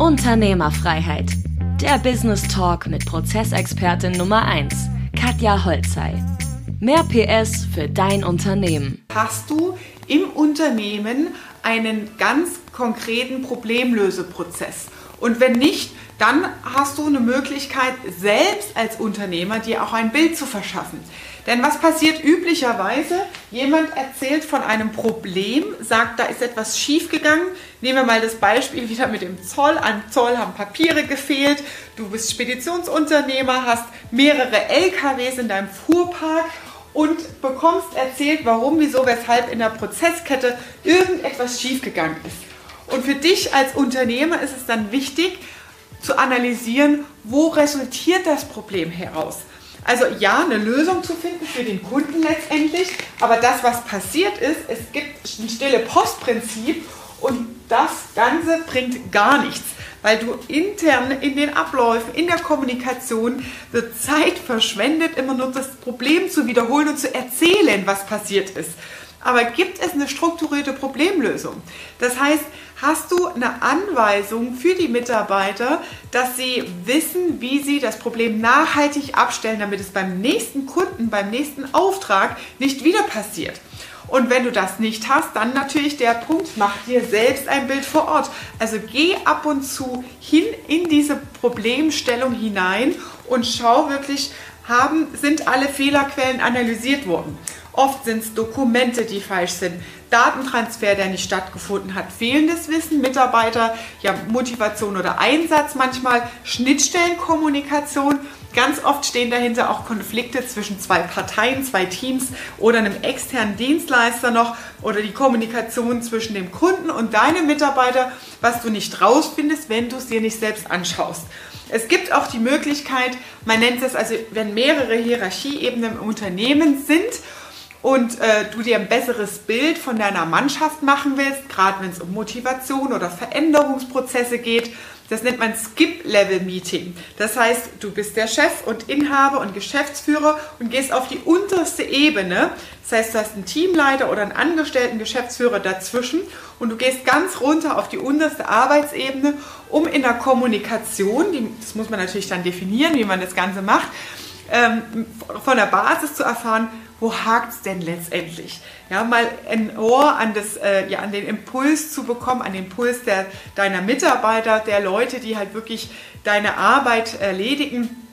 Unternehmerfreiheit. Der Business Talk mit Prozessexpertin Nummer 1, Katja Holzei. Mehr PS für dein Unternehmen. Hast du im Unternehmen einen ganz konkreten Problemlöseprozess? Und wenn nicht, dann hast du eine Möglichkeit, selbst als Unternehmer dir auch ein Bild zu verschaffen. Denn was passiert üblicherweise? Jemand erzählt von einem Problem, sagt, da ist etwas schiefgegangen. Nehmen wir mal das Beispiel wieder mit dem Zoll. An Zoll haben Papiere gefehlt. Du bist Speditionsunternehmer, hast mehrere LKWs in deinem Fuhrpark und bekommst erzählt, warum, wieso, weshalb in der Prozesskette irgendetwas schiefgegangen ist. Und für dich als Unternehmer ist es dann wichtig zu analysieren, wo resultiert das Problem heraus. Also ja, eine Lösung zu finden für den Kunden letztendlich, aber das, was passiert ist, es gibt ein stille Postprinzip und das Ganze bringt gar nichts, weil du intern in den Abläufen, in der Kommunikation wird Zeit verschwendet, immer nur das Problem zu wiederholen und zu erzählen, was passiert ist. Aber gibt es eine strukturierte Problemlösung? Das heißt, hast du eine Anweisung für die Mitarbeiter, dass sie wissen, wie sie das Problem nachhaltig abstellen, damit es beim nächsten Kunden, beim nächsten Auftrag nicht wieder passiert? Und wenn du das nicht hast, dann natürlich der Punkt, mach dir selbst ein Bild vor Ort. Also geh ab und zu hin in diese Problemstellung hinein und schau wirklich, haben, sind alle Fehlerquellen analysiert worden. Oft sind es Dokumente, die falsch sind, Datentransfer, der nicht stattgefunden hat, fehlendes Wissen, Mitarbeiter, ja, Motivation oder Einsatz manchmal, Schnittstellenkommunikation. Ganz oft stehen dahinter auch Konflikte zwischen zwei Parteien, zwei Teams oder einem externen Dienstleister noch oder die Kommunikation zwischen dem Kunden und deinem Mitarbeiter, was du nicht rausfindest, wenn du es dir nicht selbst anschaust. Es gibt auch die Möglichkeit, man nennt es also, wenn mehrere Hierarchieebenen im Unternehmen sind und äh, du dir ein besseres Bild von deiner Mannschaft machen willst, gerade wenn es um Motivation oder Veränderungsprozesse geht, das nennt man Skip-Level-Meeting. Das heißt, du bist der Chef und Inhaber und Geschäftsführer und gehst auf die unterste Ebene. Das heißt, du hast einen Teamleiter oder einen angestellten Geschäftsführer dazwischen und du gehst ganz runter auf die unterste Arbeitsebene, um in der Kommunikation, die, das muss man natürlich dann definieren, wie man das Ganze macht, ähm, von der Basis zu erfahren, wo hakt es denn letztendlich? Ja, mal ein Ohr an, das, äh, ja, an den Impuls zu bekommen, an den Impuls der, deiner Mitarbeiter, der Leute, die halt wirklich deine Arbeit erledigen.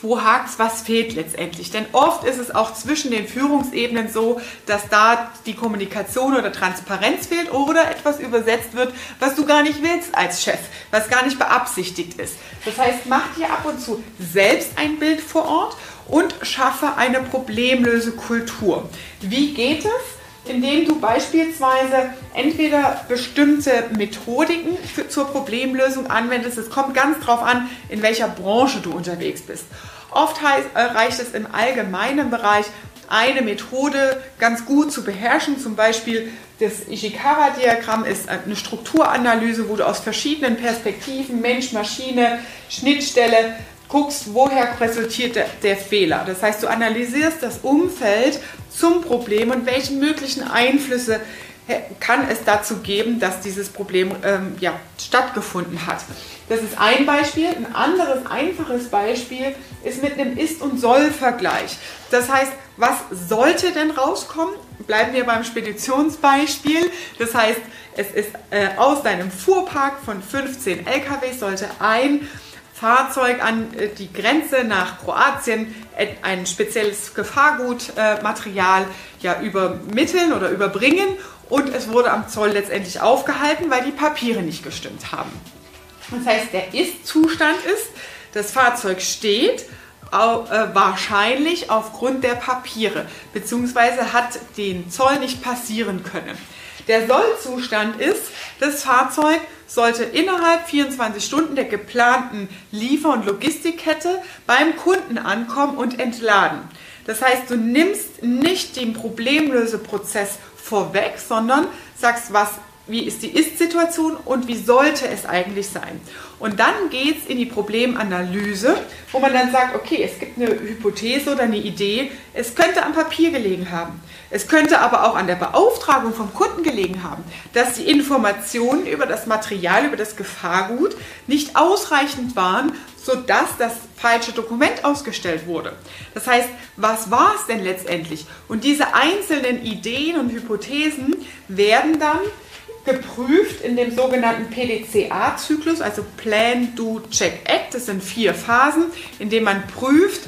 Wo hakt es, was fehlt letztendlich? Denn oft ist es auch zwischen den Führungsebenen so, dass da die Kommunikation oder Transparenz fehlt oder etwas übersetzt wird, was du gar nicht willst als Chef, was gar nicht beabsichtigt ist. Das heißt, mach dir ab und zu selbst ein Bild vor Ort und schaffe eine Problemlösekultur. Wie geht es? Indem du beispielsweise entweder bestimmte Methodiken für, zur Problemlösung anwendest. Es kommt ganz darauf an, in welcher Branche du unterwegs bist. Oft heißt, äh, reicht es im allgemeinen Bereich, eine Methode ganz gut zu beherrschen. Zum Beispiel das Ishikawa-Diagramm ist eine Strukturanalyse, wo du aus verschiedenen Perspektiven, Mensch, Maschine, Schnittstelle guckst, woher resultiert der, der, Fehler. Das heißt, du analysierst das Umfeld zum Problem und welche möglichen Einflüsse kann es dazu geben, dass dieses Problem ähm, ja, stattgefunden hat. Das ist ein Beispiel. Ein anderes einfaches Beispiel ist mit einem Ist- und Soll-Vergleich. Das heißt, was sollte denn rauskommen? Bleiben wir beim Speditionsbeispiel. Das heißt, es ist äh, aus deinem Fuhrpark von 15 LKW sollte ein Fahrzeug an äh, die Grenze nach Kroatien ein spezielles Gefahrgutmaterial ja, übermitteln oder überbringen und es wurde am Zoll letztendlich aufgehalten, weil die Papiere nicht gestimmt haben. Das heißt, der Ist-Zustand ist, das Fahrzeug steht, äh, wahrscheinlich aufgrund der Papiere, beziehungsweise hat den Zoll nicht passieren können. Der Sollzustand ist, das Fahrzeug sollte innerhalb 24 Stunden der geplanten Liefer- und Logistikkette beim Kunden ankommen und entladen. Das heißt, du nimmst nicht den Problemlöseprozess vorweg, sondern sagst, was wie ist die Ist-Situation und wie sollte es eigentlich sein. Und dann geht es in die Problemanalyse, wo man dann sagt, okay, es gibt eine Hypothese oder eine Idee, es könnte am Papier gelegen haben. Es könnte aber auch an der Beauftragung vom Kunden gelegen haben, dass die Informationen über das Material, über das Gefahrgut nicht ausreichend waren, sodass das falsche Dokument ausgestellt wurde. Das heißt, was war es denn letztendlich? Und diese einzelnen Ideen und Hypothesen werden dann geprüft in dem sogenannten PDCA-Zyklus, also Plan, Do, Check, Act. Das sind vier Phasen, in denen man prüft,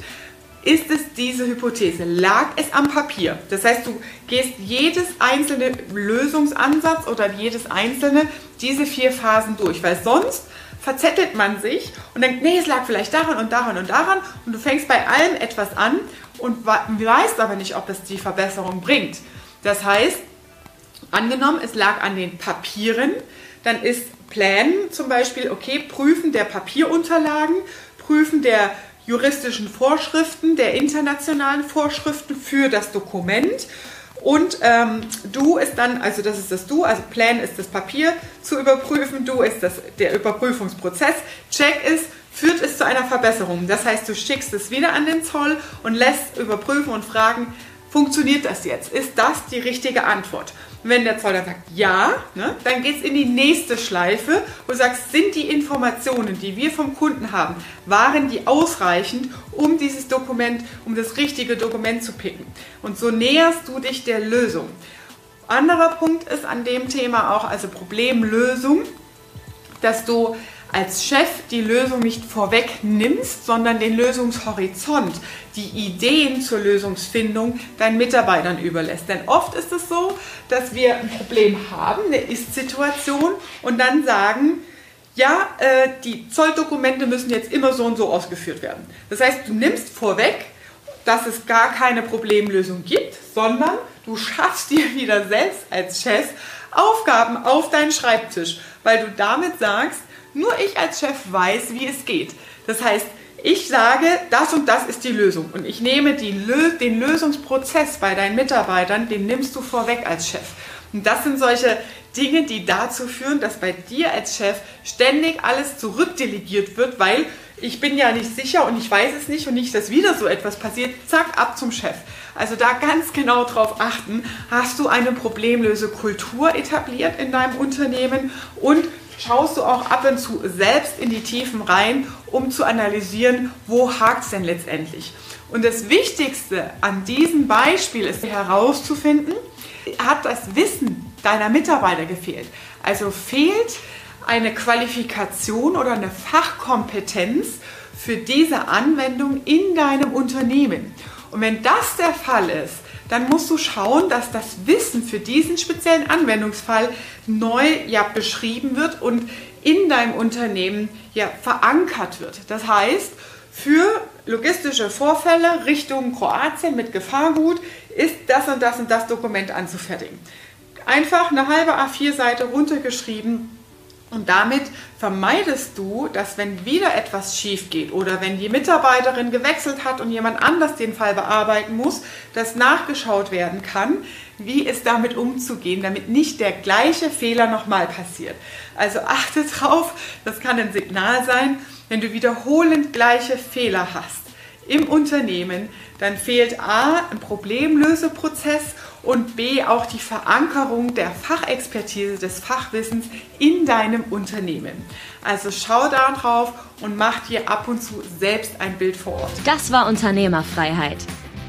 ist es diese Hypothese? Lag es am Papier? Das heißt, du gehst jedes einzelne Lösungsansatz oder jedes einzelne diese vier Phasen durch, weil sonst verzettelt man sich und denkt, nee, es lag vielleicht daran und daran und daran und du fängst bei allem etwas an und weißt aber nicht, ob es die Verbesserung bringt. Das heißt, Angenommen, es lag an den Papieren, dann ist Plan zum Beispiel, okay, Prüfen der Papierunterlagen, Prüfen der juristischen Vorschriften, der internationalen Vorschriften für das Dokument. Und ähm, Du ist dann, also das ist das Du, also Plan ist das Papier zu überprüfen, Du ist das, der Überprüfungsprozess, Check ist, führt es zu einer Verbesserung. Das heißt, du schickst es wieder an den Zoll und lässt überprüfen und fragen, funktioniert das jetzt? Ist das die richtige Antwort? Wenn der Zoll dann sagt ja, ne, dann geht es in die nächste Schleife und sagst, sind die Informationen, die wir vom Kunden haben, waren die ausreichend, um dieses Dokument, um das richtige Dokument zu picken? Und so näherst du dich der Lösung. Anderer Punkt ist an dem Thema auch, also Problemlösung, dass du als Chef die Lösung nicht vorweg nimmst, sondern den Lösungshorizont, die Ideen zur Lösungsfindung deinen Mitarbeitern überlässt. Denn oft ist es so, dass wir ein Problem haben, eine Ist-Situation und dann sagen, ja, äh, die Zolldokumente müssen jetzt immer so und so ausgeführt werden. Das heißt, du nimmst vorweg, dass es gar keine Problemlösung gibt, sondern du schaffst dir wieder selbst als Chef Aufgaben auf deinen Schreibtisch, weil du damit sagst, nur ich als Chef weiß, wie es geht. Das heißt, ich sage, das und das ist die Lösung. Und ich nehme die, den Lösungsprozess bei deinen Mitarbeitern, den nimmst du vorweg als Chef. Und das sind solche Dinge, die dazu führen, dass bei dir als Chef ständig alles zurückdelegiert wird, weil ich bin ja nicht sicher und ich weiß es nicht und nicht, dass wieder so etwas passiert. Zack, ab zum Chef. Also da ganz genau drauf achten, hast du eine Problemlösekultur etabliert in deinem Unternehmen und schaust du auch ab und zu selbst in die Tiefen rein, um zu analysieren, wo hakt es denn letztendlich. Und das Wichtigste an diesem Beispiel ist herauszufinden, hat das Wissen deiner Mitarbeiter gefehlt. Also fehlt eine Qualifikation oder eine Fachkompetenz für diese Anwendung in deinem Unternehmen. Und wenn das der Fall ist, dann musst du schauen, dass das Wissen für diesen speziellen Anwendungsfall neu ja beschrieben wird und in deinem Unternehmen ja verankert wird. Das heißt, für logistische Vorfälle Richtung Kroatien mit Gefahrgut ist das und das und das Dokument anzufertigen. Einfach eine halbe A4-Seite runtergeschrieben, und damit vermeidest du, dass wenn wieder etwas schief geht oder wenn die Mitarbeiterin gewechselt hat und jemand anders den Fall bearbeiten muss, dass nachgeschaut werden kann, wie es damit umzugehen, damit nicht der gleiche Fehler nochmal passiert. Also achte drauf, das kann ein Signal sein, wenn du wiederholend gleiche Fehler hast im Unternehmen, dann fehlt A ein Problemlöseprozess und B auch die Verankerung der Fachexpertise, des Fachwissens in deinem Unternehmen. Also schau da drauf und mach dir ab und zu selbst ein Bild vor Ort. Das war Unternehmerfreiheit.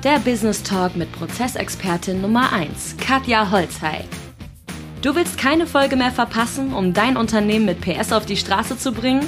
Der Business Talk mit Prozessexpertin Nummer 1, Katja Holzhey. Du willst keine Folge mehr verpassen, um dein Unternehmen mit PS auf die Straße zu bringen?